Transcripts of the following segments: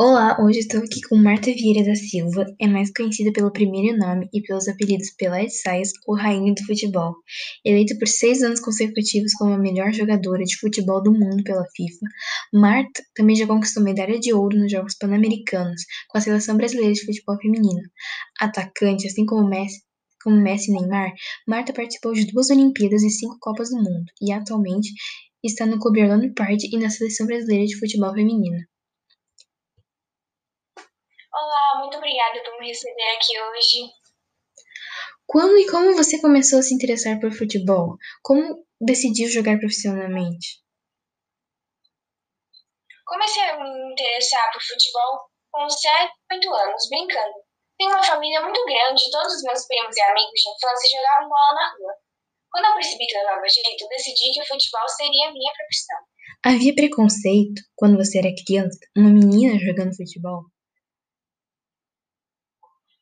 Olá, hoje estou aqui com Marta Vieira da Silva, é mais conhecida pelo primeiro nome e pelos apelidos Pelé de Sais ou Rainha do Futebol. Eleita por seis anos consecutivos como a melhor jogadora de futebol do mundo pela FIFA, Marta também já conquistou medalha de ouro nos Jogos Pan-Americanos com a Seleção Brasileira de Futebol Feminino. Atacante, assim como Messi, como Messi e Neymar, Marta participou de duas Olimpíadas e cinco Copas do Mundo e atualmente está no Clube Orlando Pride e na Seleção Brasileira de Futebol Feminino. Olá, muito obrigada por me receber aqui hoje. Quando e como você começou a se interessar por futebol? Como decidiu jogar profissionalmente? Comecei a me interessar por futebol com 7, 8 anos, brincando. Tenho uma família muito grande, todos os meus primos e amigos de infância jogavam bola na rua. Quando eu percebi que levava jeito, decidi que o futebol seria a minha profissão. Havia preconceito quando você era criança? Uma menina jogando futebol?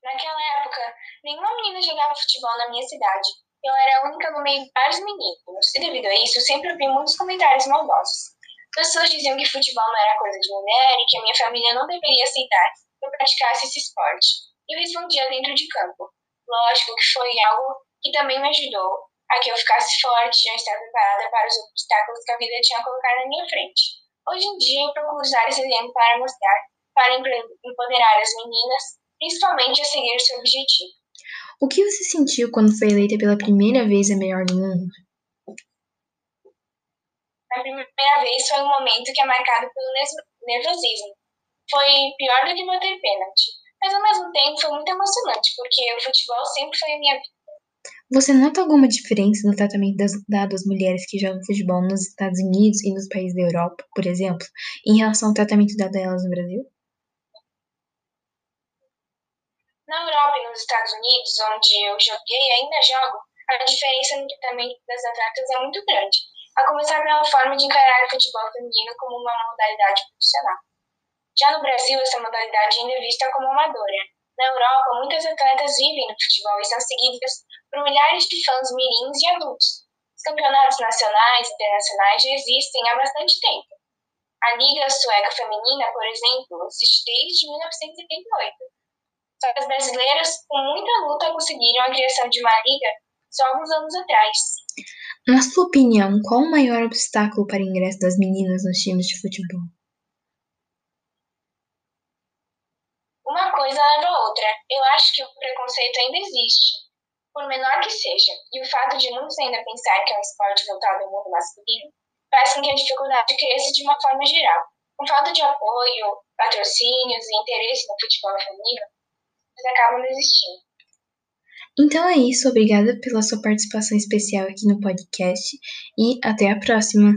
Naquela época, nenhuma menina jogava futebol na minha cidade. Eu era a única no meio de vários meninos, e devido a isso, eu sempre ouvi muitos comentários maldosos. Pessoas diziam que futebol não era coisa de mulher e que a minha família não deveria aceitar que eu praticasse esse esporte. Eu respondia dentro de campo. Lógico que foi algo que também me ajudou a que eu ficasse forte e estar preparada para os obstáculos que a vida tinha colocado na minha frente. Hoje em dia, eu procuro usar esse exemplo para mostrar, para empoderar as meninas principalmente a seguir seu objetivo. O que você sentiu quando foi eleita pela primeira vez a melhor do mundo? Na primeira vez foi um momento que é marcado pelo nervosismo. Foi pior do que bater pênalti, mas ao mesmo tempo foi muito emocionante, porque o futebol sempre foi a minha vida. Você nota alguma diferença no tratamento das, dado às mulheres que jogam futebol nos Estados Unidos e nos países da Europa, por exemplo, em relação ao tratamento dado a elas no Brasil? Na Europa e nos Estados Unidos, onde eu joguei e ainda jogo, a diferença no tratamento das atletas é muito grande, a começar pela forma de encarar o futebol feminino como uma modalidade profissional. Já no Brasil, essa modalidade ainda é vista como amadora. Na Europa, muitas atletas vivem no futebol e são seguidas por milhares de fãs mirins e adultos. Os campeonatos nacionais e internacionais já existem há bastante tempo. A Liga Sueca Feminina, por exemplo, existe desde 1978 só que as brasileiras, com muita luta, conseguiram a criação de uma liga só alguns anos atrás. Na sua opinião, qual o maior obstáculo para o ingresso das meninas nos times de futebol? Uma coisa leva a outra. Eu acho que o preconceito ainda existe, por menor que seja, e o fato de muitos ainda pensar que é um esporte voltado ao mundo masculino faz com que a dificuldade cresça de uma forma geral. Com falta de apoio, patrocínios e interesse no futebol feminino, acabam desistindo. Então é isso, obrigada pela sua participação especial aqui no podcast e até a próxima!